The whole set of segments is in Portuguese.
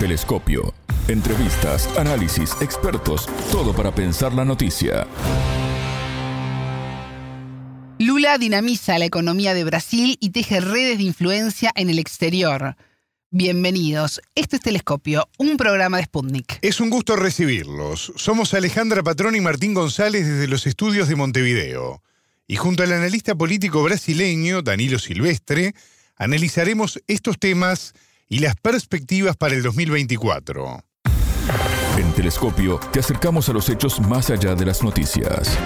Telescopio. Entrevistas, análisis, expertos, todo para pensar la noticia. Lula dinamiza la economía de Brasil y teje redes de influencia en el exterior. Bienvenidos. Esto es Telescopio, un programa de Sputnik. Es un gusto recibirlos. Somos Alejandra Patrón y Martín González desde los estudios de Montevideo. Y junto al analista político brasileño Danilo Silvestre, analizaremos estos temas y las perspectivas para el 2024. En Telescopio te acercamos a los hechos más allá de las noticias.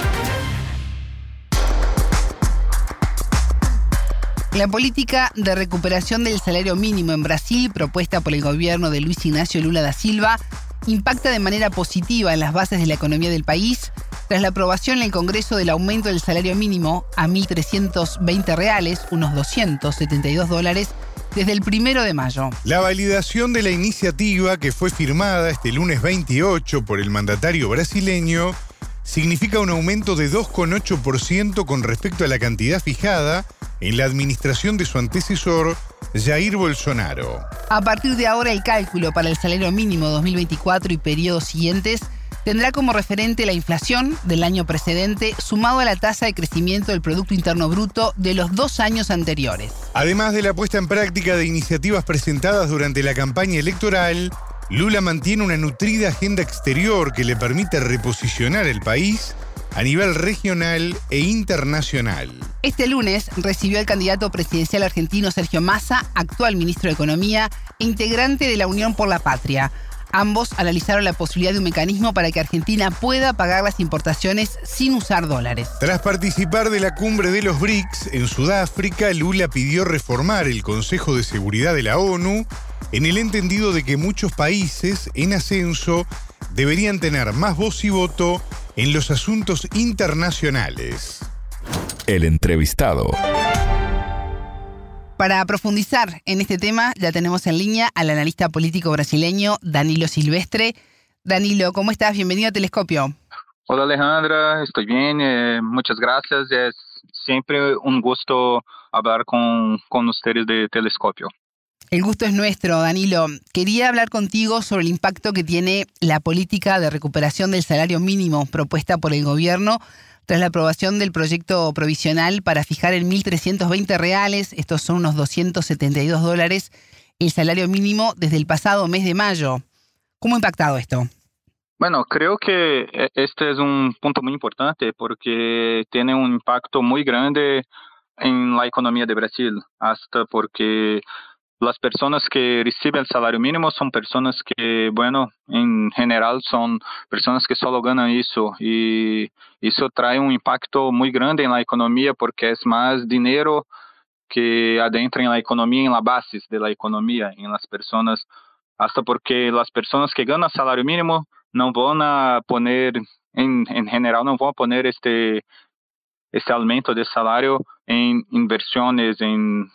La política de recuperación del salario mínimo en Brasil, propuesta por el gobierno de Luis Ignacio Lula da Silva, impacta de manera positiva en las bases de la economía del país tras la aprobación en el Congreso del aumento del salario mínimo a 1.320 reales, unos 272 dólares, desde el primero de mayo. La validación de la iniciativa que fue firmada este lunes 28 por el mandatario brasileño significa un aumento de 2,8% con respecto a la cantidad fijada en la administración de su antecesor, Jair Bolsonaro. A partir de ahora, el cálculo para el salario mínimo 2024 y periodos siguientes tendrá como referente la inflación del año precedente sumado a la tasa de crecimiento del Producto Interno Bruto de los dos años anteriores. Además de la puesta en práctica de iniciativas presentadas durante la campaña electoral, Lula mantiene una nutrida agenda exterior que le permite reposicionar el país a nivel regional e internacional. Este lunes recibió al candidato presidencial argentino Sergio Massa, actual ministro de Economía e integrante de la Unión por la Patria. Ambos analizaron la posibilidad de un mecanismo para que Argentina pueda pagar las importaciones sin usar dólares. Tras participar de la cumbre de los BRICS en Sudáfrica, Lula pidió reformar el Consejo de Seguridad de la ONU en el entendido de que muchos países en ascenso deberían tener más voz y voto en los asuntos internacionales. El entrevistado. Para profundizar en este tema, ya tenemos en línea al analista político brasileño Danilo Silvestre. Danilo, ¿cómo estás? Bienvenido a Telescopio. Hola Alejandra, estoy bien, eh, muchas gracias. Es siempre un gusto hablar con, con ustedes de Telescopio. El gusto es nuestro, Danilo. Quería hablar contigo sobre el impacto que tiene la política de recuperación del salario mínimo propuesta por el gobierno tras la aprobación del proyecto provisional para fijar en 1.320 reales, estos son unos 272 dólares, el salario mínimo desde el pasado mes de mayo. ¿Cómo ha impactado esto? Bueno, creo que e, este es un punto muy importante porque tiene un impacto muy grande en la economía de Brasil, hasta porque las personas que reciben el salario mínimo son personas que, bueno, en general son personas que solo ganan eso y eso trae un impacto muy grande en la economía porque es más dinero que adentra en la economía, en la base de la economía, en las personas, hasta porque las personas que ganan salario mínimo no van a poner, en, en general, no van a poner este, este aumento de salario en inversiones, en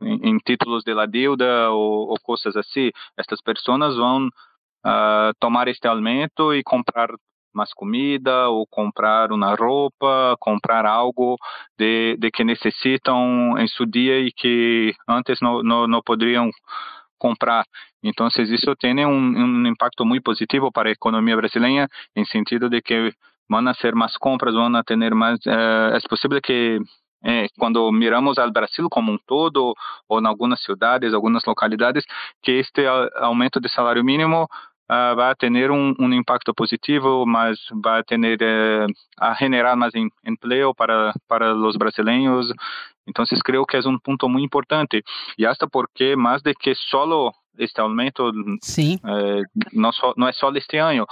em, títulos de la deuda ou, ou coisas assim, estas pessoas vão uh, tomar este alimento e comprar mais comida ou comprar uma roupa, comprar algo de, de que necessitam em seu dia e que antes não, não, não poderiam comprar. Então, isso tem um, um impacto muito positivo para a economia brasileira, em sentido de que vão ser mais compras, vão ter mais. Uh, é possível que é, quando miramos ao Brasil como um todo, ou em algumas cidades, algumas localidades, que este aumento de salário mínimo uh, vai ter um, um, impacto positivo, mas vai ter uh, a generar mais em, emprego para para os brasileiros. Então, creio que é um ponto muito importante. E até porque, mais do que só este aumento, eh, não, so, não é só este ano,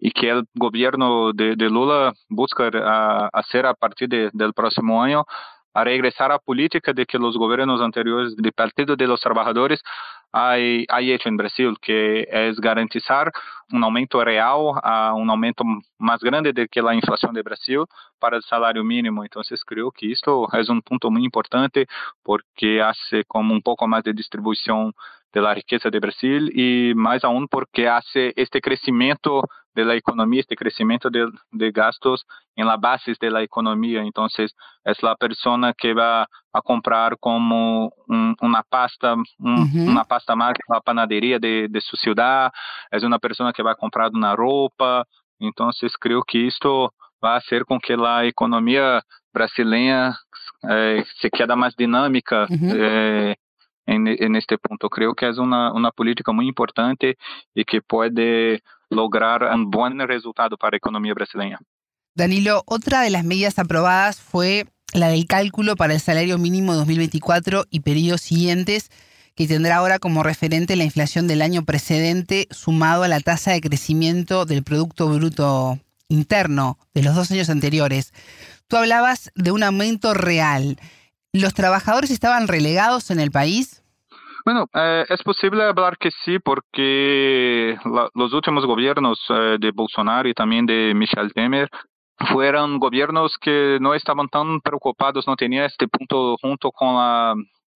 e que o governo de, de Lula busca a, fazer a partir de, próximo ano a regressar à política de que os governos anteriores do Partido de los Trabajadores ha, ha hecho em Brasil, que é garantizar um aumento real, um aumento mais grande do que a inflação de Brasil para o salário mínimo. Então, creio que isto é um ponto muito importante porque hace como um pouco mais de distribuição da riqueza de Brasil e mais aún porque hace este crescimento de la economía, este crecimiento de, de gastos en la base de la economía. Entonces, es la persona que va a comprar como un, una pasta, un, uh -huh. una pasta más en la panadería de, de, su ciudad, es una persona que va a comprar una ropa. Entonces, creo que esto va a hacer con que la economía brasileña eh, se quede más dinámica. Uh -huh. eh, en, en, este punto. Creo que es una, una política muy importante y que puede lograr un buen resultado para la economía brasileña. Danilo, otra de las medidas aprobadas fue la del cálculo para el salario mínimo 2024 y periodos siguientes, que tendrá ahora como referente la inflación del año precedente sumado a la tasa de crecimiento del Producto Bruto Interno de los dos años anteriores. Tú hablabas de un aumento real. ¿Los trabajadores estaban relegados en el país? Bueno, eh, es posible hablar que sí, porque la, los últimos gobiernos eh, de Bolsonaro y también de Michel Temer fueron gobiernos que no estaban tan preocupados, no tenían este punto junto con la,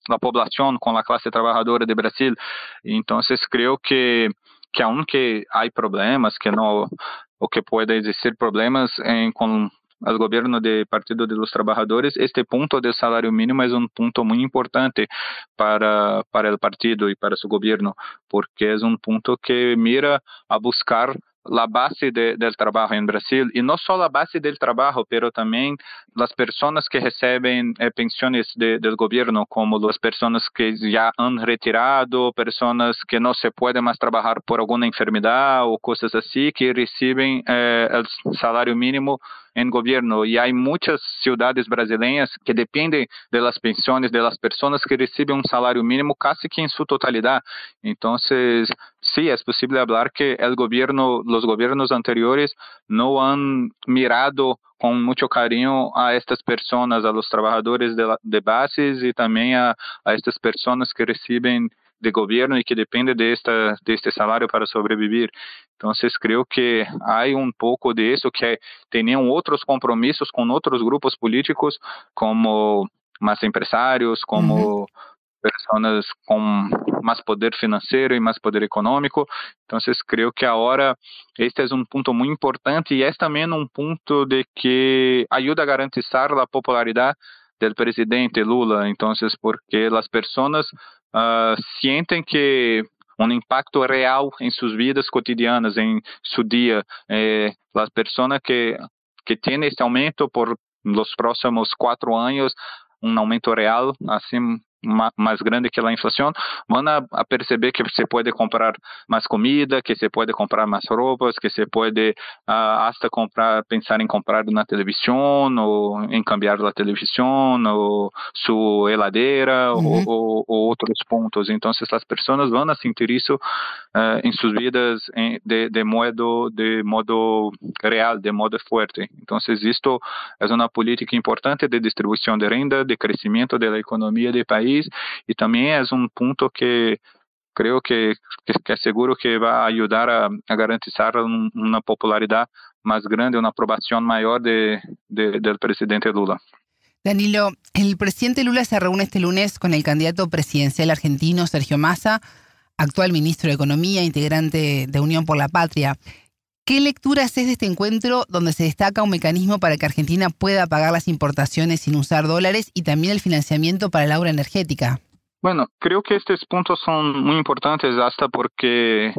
la población, con la clase trabajadora de Brasil. Entonces creo que, que aunque hay problemas, que no, o que puede existir problemas en, con al gobierno de Partido de los este punto del salario mínimo es un punto muy importante para, para el partido y para su gobierno, porque es un punto que mira a buscar la base de, del trabajo en Brasil y no solo la base del trabajo, pero también las personas que reciben eh, pensiones de, como las personas que ya han retirado, personas que no se pueden más trabajar por alguna enfermedad o cosas así, que reciben eh, el salario mínimo en gobierno y hay muchas ciudades brasileñas que dependen de las pensiones de las personas que reciben un salario mínimo casi que en su totalidad. Entonces, sí, es posible hablar que el gobierno, los gobiernos anteriores no han mirado con mucho cariño a estas personas, a los trabajadores de, la, de bases y también a, estas personas que reciben de gobierno y que depende de, esta, este salario para sobrevivir. Entonces creo que hay un poco de eso, que tenían otros compromisos con otros grupos políticos como más empresarios, como. Personas con más poder financiero y más poder económico. Entonces creo que ahora este es un punto muy importante y es también un punto de que ayuda a garantizar la popularidad del presidente Lula. Entonces, porque las personas uh, sienten que um impacto real em suas vidas cotidianas, em seu dia. Eh, as pessoas que que têm este aumento por los próximos quatro anos, um aumento real, assim mais grande que a inflação, vão a, a, perceber que você pode comprar mais comida, que você pode comprar mais roupas, que você pode uh, hasta comprar, pensar em comprar na televisão ou em cambiar a televisão ou sua heladeira uhum. ou, ou, outros pontos. Então, as pessoas vão a sentir isso uh, em suas vidas de, de modo de modo real, de modo forte. Então, isto é uma política importante de distribuição de renda, de crescimento da economia do país país y también es un punto que creo que, que, que seguro que va a ayudar a, a garantizar un, una popularidad más grande, una aprobación mayor de, de, del presidente Lula. Danilo, el presidente Lula se reúne este lunes con el candidato presidencial argentino Sergio Massa, actual ministro de Economía, integrante de Unión por la Patria. ¿Qué lectura haces de este encuentro donde se destaca un mecanismo para que Argentina pueda pagar las importaciones sin usar dólares y también el financiamiento para la obra energética? Bueno, creo que estos puntos son muy importantes hasta porque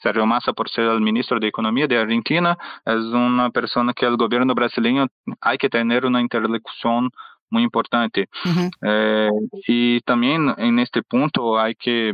Sergio Massa, por ser el ministro de Economía de Argentina, es una persona que el gobierno brasileño hay que tener una interlocución muy importante. Uh -huh. eh, y también en este punto hay que,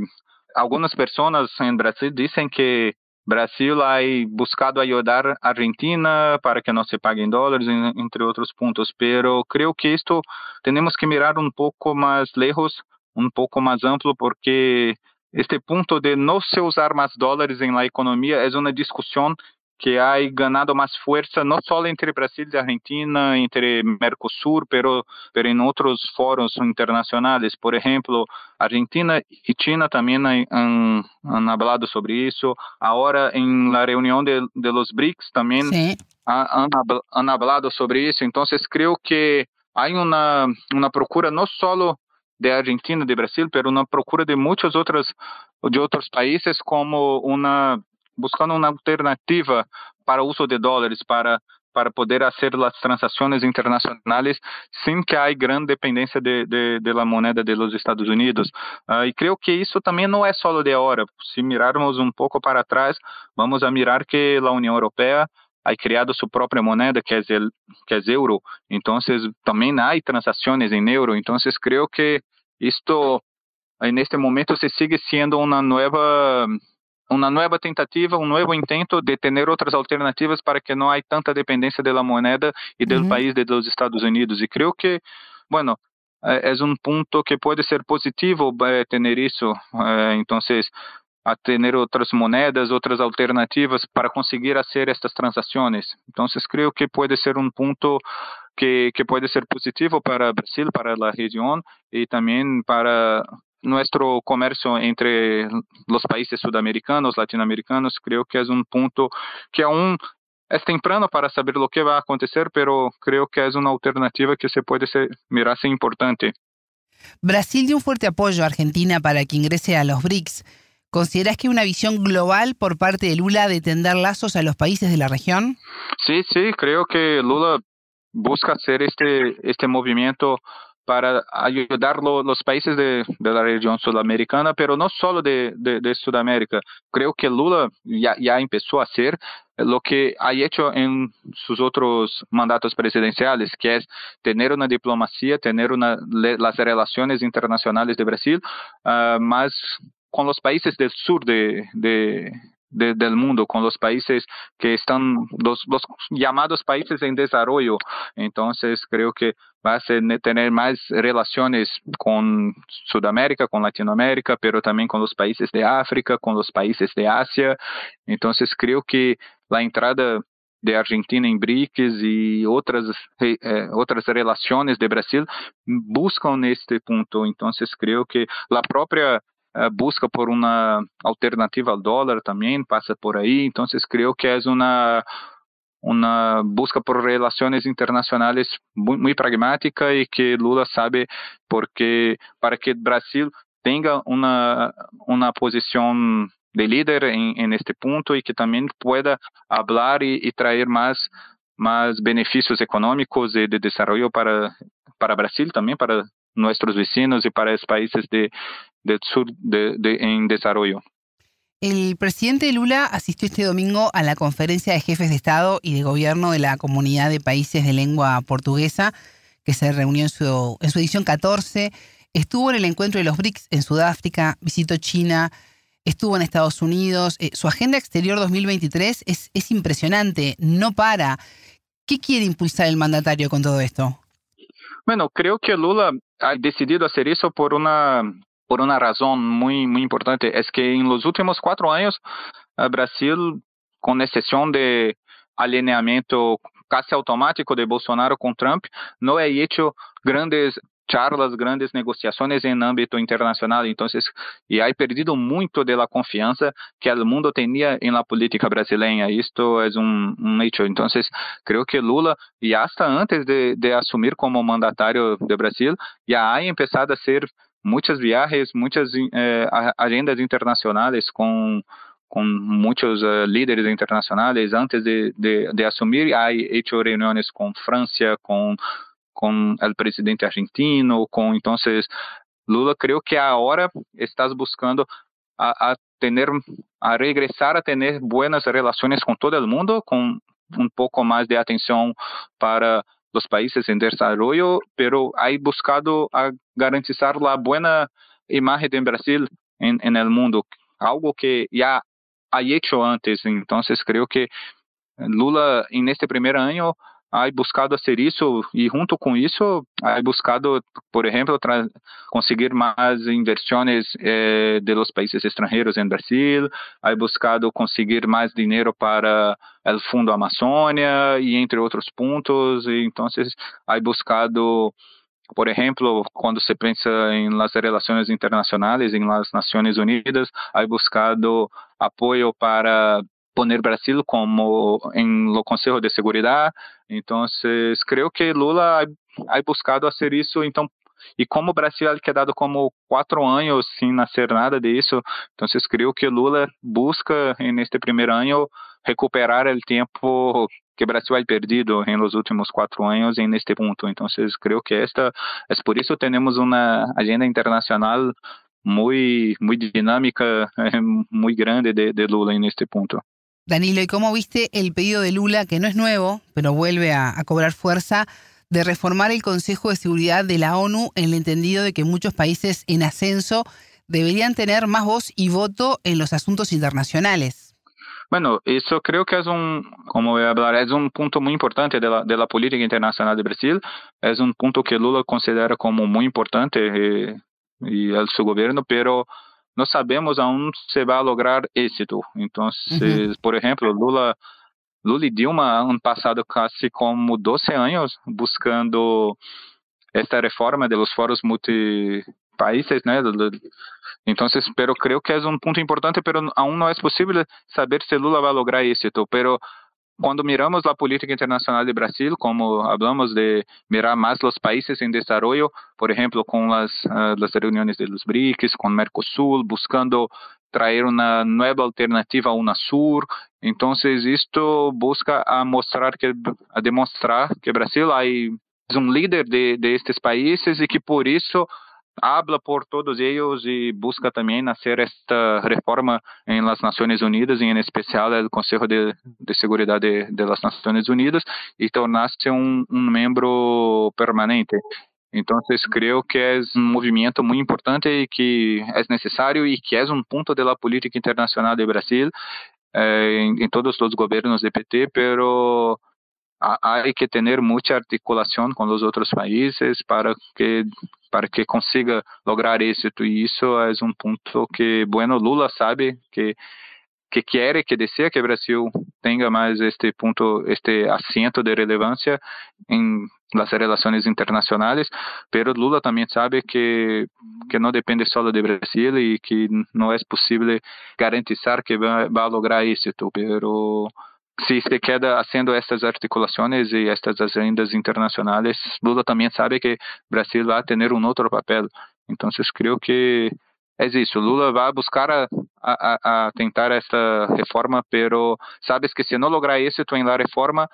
algunas personas en Brasil dicen que Brasil ha buscado ajudar a Argentina para que não se pague em dólares, entre outros pontos. Pero creio que isto temos que mirar um pouco mais lejos, um pouco mais amplo, porque este ponto de não se usar mais dólares la economia é uma discussão que ha ganado más fuerza no solo entre Brasil y Argentina, entre Mercosur, pero, pero en otros foros internacionales. Por ejemplo, Argentina y China también han, han hablado sobre eso. Ahora en la reunión de, de los BRICS también sí. han, han, hablado sobre eso. Entonces creo que hay una, una procura no solo de Argentina, de Brasil, pero una procura de muchos otros, de otros países como una buscando uma alternativa para o uso de dólares, para para poder fazer as transações internacionais sem que há grande dependência de, de, de la moneda de los Estados Unidos. Uh, e creio que isso também não é só de agora. Se mirarmos um pouco para trás, vamos a mirar que a União Europeia ha criado sua própria moneda, que é o que é euro. Então, também há transações em euro. Então, creio que isto, neste momento, se sigue sendo uma nova uma nova tentativa, um novo intento de ter outras alternativas para que não há tanta dependência da moeda e do uhum. país de dos Estados Unidos. E creio que, bueno, é, é um ponto que pode ser positivo ter isso. É, então, a ter outras moedas, outras alternativas para conseguir fazer estas transações. Então, creio que pode ser um ponto que, que pode ser positivo para Brasil, para a região e também para nuestro comercio entre los países sudamericanos, latinoamericanos, creo que es un punto que aún es temprano para saber lo que va a acontecer, pero creo que es una alternativa que se puede ser, mirarse importante. Brasil dio un fuerte apoyo a Argentina para que ingrese a los BRICS. ¿Consideras que hay una visión global por parte de Lula de tender lazos a los países de la región? Sí, sí, creo que Lula busca hacer este, este movimiento para ayudar lo, los países de, la región sudamericana, pero no solo de, de, Sudamérica. Creo que Lula ya, empezó a hacer lo que ha hecho en sus otros mandatos presidenciales, que es tener una diplomacia, tener las relaciones internacionales de Brasil, uh, más con los países del sur de, de, de, del mundo, con los países que están, los, los llamados países en desarrollo. Entonces, creo que va a ser tener más relaciones con Sudamérica, con Latinoamérica, pero también con los países de África, con los países de Asia. Entonces, creo que la entrada de Argentina em BRICS e outras eh, outras relações de Brasil buscam este ponto. Então, creio que a própria eh, busca por uma alternativa ao dólar também passa por aí. Então, creio que é uma uma busca por relações internacionais muito pragmática e que Lula sabe porque para que o Brasil tenha uma uma posição de líder em, em este ponto e que também pueda falar e, e trazer mais mais benefícios econômicos e de desenvolvimento para para Brasil também para nossos vizinhos e para os países de del sur de, de, en desarrollo. El presidente Lula asistió este domingo a la conferencia de jefes de Estado y de Gobierno de la Comunidad de Países de Lengua Portuguesa, que se reunió en su, en su edición 14. Estuvo en el encuentro de los BRICS en Sudáfrica, visitó China, estuvo en Estados Unidos. Eh, su agenda exterior 2023 es, es impresionante, no para. ¿Qué quiere impulsar el mandatario con todo esto? Bueno, creo que Lula ha decidido hacer eso por una por uma razão muito, muito importante, é que em los últimos quatro anos, o Brasil, com exceção de alinhamento quase automático de Bolsonaro com Trump, não é hecho grandes charlas, grandes negociações em âmbito internacional. Então, e aí perdido muito da confiança que o mundo tinha em la política brasileira. Isto é um, um hecho. Então, creio que Lula, e hasta antes de, de assumir como mandatário do Brasil, já ha começado a ser muitas viagens, muitas eh, agendas internacionais com com muitos uh, líderes internacionais antes de, de, de assumir, há hecho reuniões com França, com com o presidente argentino, então Lula, creio que agora estás buscando a, a tener a regressar a ter boas relações com todo o mundo, com um pouco mais de atenção para los países en desarrollo, pero hay buscado a garantizar la buena imagen de Brasil en, en el mundo, algo que ya ha hecho antes. Entonces creo que Lula en este primer año ha buscado hacer isso e junto com isso ha buscado, por exemplo, conseguir mais inversões eh, de los países extranjeros em Brasil, ha buscado conseguir mais dinheiro para o Fundo Amazônia e entre outros pontos, e então ha buscado por exemplo, quando se pensa em las relações internacionais, em las Nações Unidas, ha buscado apoio para poner Brasil como em lo Conselho de Seguridade. Então, creio que Lula ha buscado fazer isso, então e como o Brasil ha quedado como quatro anos sem nascer nada disso, então creio que Lula busca neste primeiro ano recuperar o tempo que o Brasil ha perdido em los últimos quatro anos em este ponto. Então, creio que esta é por isso temos uma agenda internacional muy, muy dinámica, muy grande de, de Lula en este punto. Danilo, ¿y cómo viste el pedido de Lula, que no es nuevo, pero vuelve a, cobrar fuerza, de reformar el Consejo de Seguridad de la ONU en el entendido de que muchos países en ascenso deberían tener más voz y voto en los asuntos internacionales? Bueno, eso creo que es un, como voy a hablar, es un punto muy importante de la, política internacional de Brasil. Es un punto que Lula considera como muy importante. Eh, e el su gobierno, pero no sabemos aún se va a lograr éxito. Entonces, uhum. por ejemplo, Lula, Lula y Dilma han pasado casi como 12 años buscando esta reforma de los foros multipaíses, né? Entonces, pero creo que es un punto importante, pero aún no es posible saber si Lula va a lograr éxito, pero quando miramos a política internacional de Brasil, como hablamos de mirar mais os países em desenvolvimento, por exemplo, com as, uh, as reuniões dos BRICS, com o Mercosul, buscando trazer uma nova alternativa ao Unasur. Então, isto busca a mostrar que a demonstrar que Brasil é um líder de, de estes países e que por isso habla por todos eles e busca também nascer esta reforma em las Nações Unidas, em especial o Conselho de, de Seguridade de, de las Nações Unidas, e tornar-se um, um membro permanente. Então, creio que é um movimento muito importante e que é necessário e que é um ponto da política internacional do Brasil eh, em, em, todos os governos de PT, pero hay que tener mucha articulación con los otros países para que para que consiga lograr éxito y eso es un punto que bueno Lula sabe que que quiere que desea que Brasil tenga más este punto este asiento de relevancia en las relaciones internacionales pero Lula también sabe que que no depende solo de Brasil y que no es posible garantizar que va, va a lograr éxito pero se se queda haciendo estas articulaciones y estas agendas internacionales, Lula también sabe que Brasil va a tener un otro papel. Entonces creo que es eso. Lula va a buscar a, a, a tentar esta reforma, pero sabes que si no logra éxito en la reforma,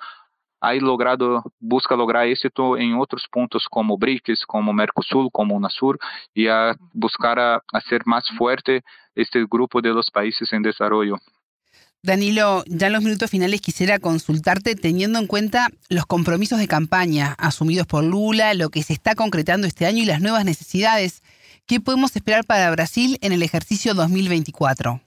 hay logrado, busca lograr éxito en otros puntos como BRICS, como Mercosul, como UNASUR, y a buscar a hacer más fuerte este grupo de los países en desarrollo. Danilo, ya en los minutos finales quisiera consultarte teniendo en cuenta los compromisos de campaña asumidos por Lula, lo que se está concretando este año y las nuevas necesidades. ¿Qué podemos esperar para Brasil en el ejercicio 2024?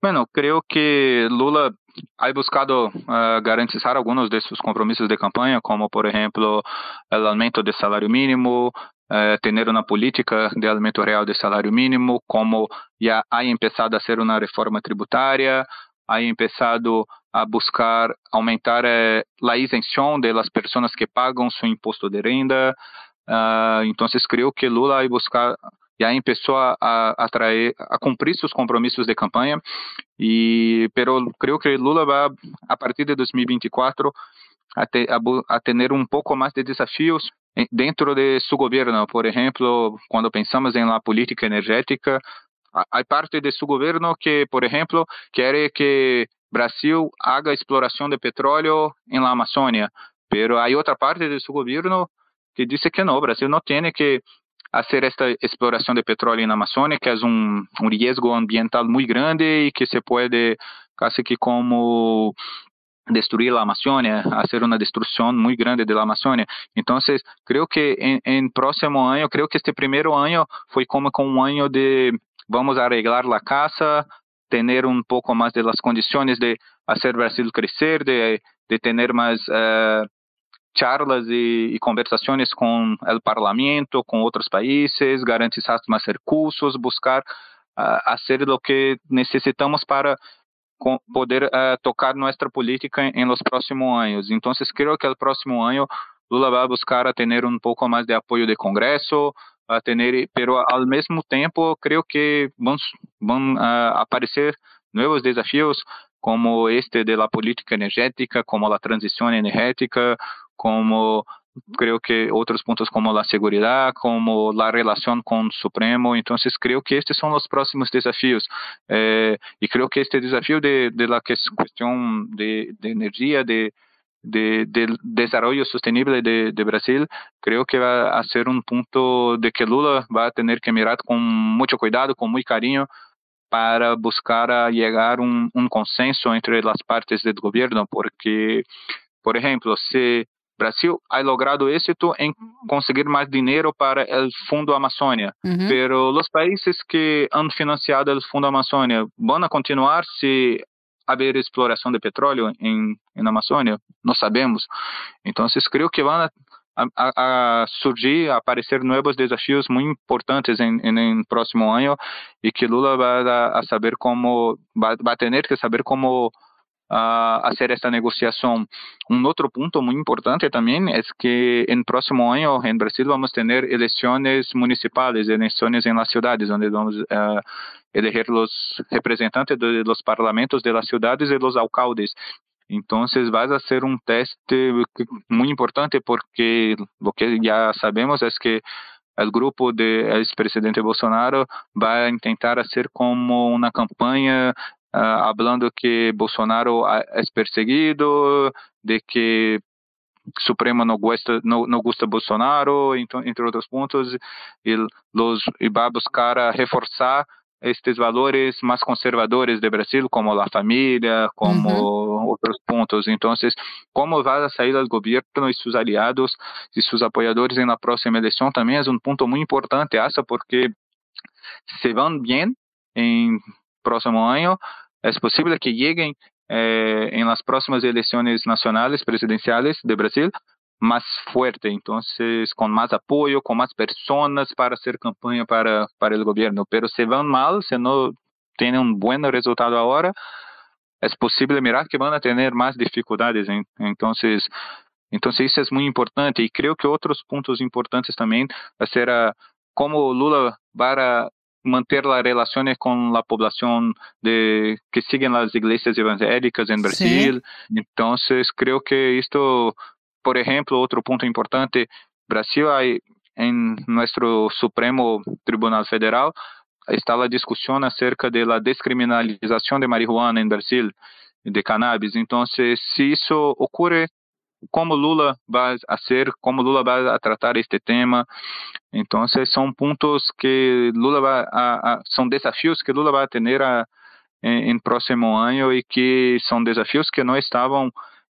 Bueno, creo que Lula ha buscado uh, garantizar algunos de sus compromisos de campaña, como por ejemplo el aumento del salario mínimo, uh, tener una política de aumento real del salario mínimo, como ya ha empezado a hacer una reforma tributaria, ha empezado a buscar aumentar eh, a isenção das pessoas que pagam seu imposto de renda. Uh, então, creio que Lula vai buscar já começou a, a, a cumprir seus compromissos de campanha e pero creio que Lula vai a partir de 2024 a, te, a, a ter um pouco mais de desafios dentro de seu governo. Por exemplo, quando pensamos em la política energética, Há parte de seu governo que, por exemplo, quer que Brasil haga exploração de petróleo em la Amazônia, pero há outra parte de seu governo que diz que não, Brasil não tem que fazer esta exploração de petróleo na Amazônia, que é um, um risco ambiental muito grande e que se pode quase que como destruir a Amazônia, fazer uma destruição muito grande da Amazônia. Então, creio que em, em próximo ano, creio que este primeiro ano foi como com um ano de vamos arreglar la casa, tener un poco más de las condiciones de hacer Brasil crecer, de, de tener más uh, charlas y, y, conversaciones con el Parlamento, con otros países, garantizar más recursos, buscar uh, hacer lo que necesitamos para poder uh, tocar nuestra política en, los próximos años. Entonces creo que el próximo año Lula va a buscar a tener un poco más de apoyo de Congreso, a tener, pero al mesmo tempo creo que vão, vão uh, aparecer novos desafios como este de la política energética, como la transición energética, como creo que otros puntos como la seguridad, como la relación con Supremo. Entonces creo que estos son los próximos desafíos. Eh, y creo que este desafío de, de la cuestión de, de energía, de, de, del desarrollo sostenible de, de, Brasil, creo que va a ser un punto de que Lula va a tener que mirar con mucho cuidado, con muy cariño, para buscar a llegar un, un consenso entre las partes del gobierno, porque, por ejemplo, si Brasil ha logrado éxito en conseguir más dinero para el Fundo Amazônia, uh -huh. pero los países que han financiado el Fundo Amazônia van a continuar si haber exploração de petróleo em, em Amazônia? Não sabemos. Então, creio que vão a, a, a, surgir, a aparecer novos desafios muito importantes em, em, em próximo ano e que Lula vai a, saber como, vai, vai ter que saber como a hacer esta negociação. Um outro ponto muito importante também é que em próximo ano em Brasil vamos ter eleições municipais, eleições em las cidades, onde vamos uh, eleger os representantes de parlamentos de las ciudades los alcaldes. Entonces vai ser um teste muito importante porque o que já sabemos é que o grupo de ex-presidente Bolsonaro vai tentar ser como uma campanha uh, hablando que Bolsonaro é perseguido, de que Supremo não gosta não, não gosta Bolsonaro, então, entre outros pontos, e, los, e vai buscar reforçar estes valores mais conservadores de Brasil, como a família, como uhum. outros pontos. Então, como vai sair o governo e seus aliados e seus apoiadores na próxima eleição também é um ponto muito importante, essa porque se vão bem em próximo ano, é possível que cheguem eh, las próximas eleições nacionais presidenciais de Brasil mais forte, então com mais apoio, com mais pessoas para fazer campanha para para o governo. Pero se vão mal, se não têm um bom resultado agora, é possível mirar que vão ter mais dificuldades. Então, então isso é muito importante e creio que outros pontos importantes também vai ser a, como Lula vai manter las relaciones con la población de que siguen las iglesias evangélicas en Brasil. Sí. Entonces, creo que esto, por ejemplo, otro punto importante, Brasil hay en nuestro Supremo Tribunal Federal está la discusión acerca de la descriminalización de marihuana en Brasil, de cannabis. Entonces, si eso ocurre, como Lula vai a ser, como Lula vai a tratar este tema. Então, são pontos que Lula vai a, a, são desafios que Lula vai ter a, em, em próximo ano e que são desafios que não estavam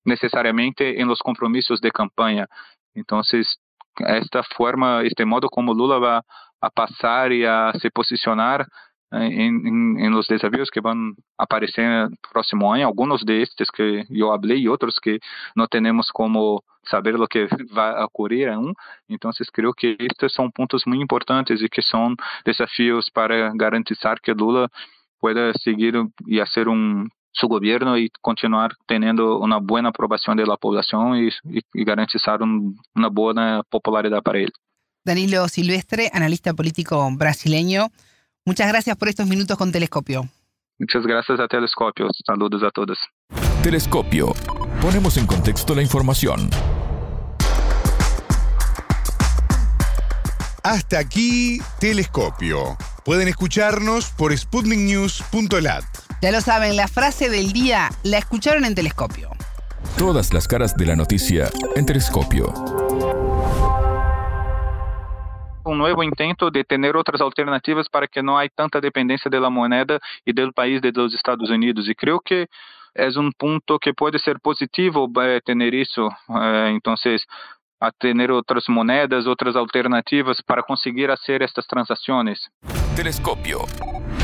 necessariamente em los compromissos de campanha. Então, esta forma, este modo como Lula vai a passar e a se posicionar em, em, em los desafios que vão aparecer no próximo ano, alguns destes que eu falei e outros que não temos como saber o que vai ocorrer aún. Então, creio que estes são pontos muito importantes e que são desafios para garantizar que Lula pueda seguir e fazer um su gobierno y continuar teniendo una buena aprobación de la población y, y, garantizar un, una buena para él. Danilo Silvestre, analista político brasileño. Muchas gracias por estos minutos con Telescopio. Muchas gracias a Telescopio. Saludos a todos. Telescopio. Ponemos en contexto la información. Hasta aquí, Telescopio. Pueden escucharnos por sputniknews.lat. Ya lo saben, la frase del día la escucharon en Telescopio. Todas las caras de la noticia en Telescopio. Um novo intento de ter outras alternativas para que não haja tanta dependência da moeda e do país de dos Estados Unidos. E creio que é um ponto que pode ser positivo eh, isso. Eh, então, a ter outras moedas, outras alternativas para conseguir fazer estas transações. Telescopio,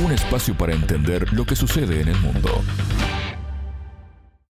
um espaço para entender o que sucede no mundo.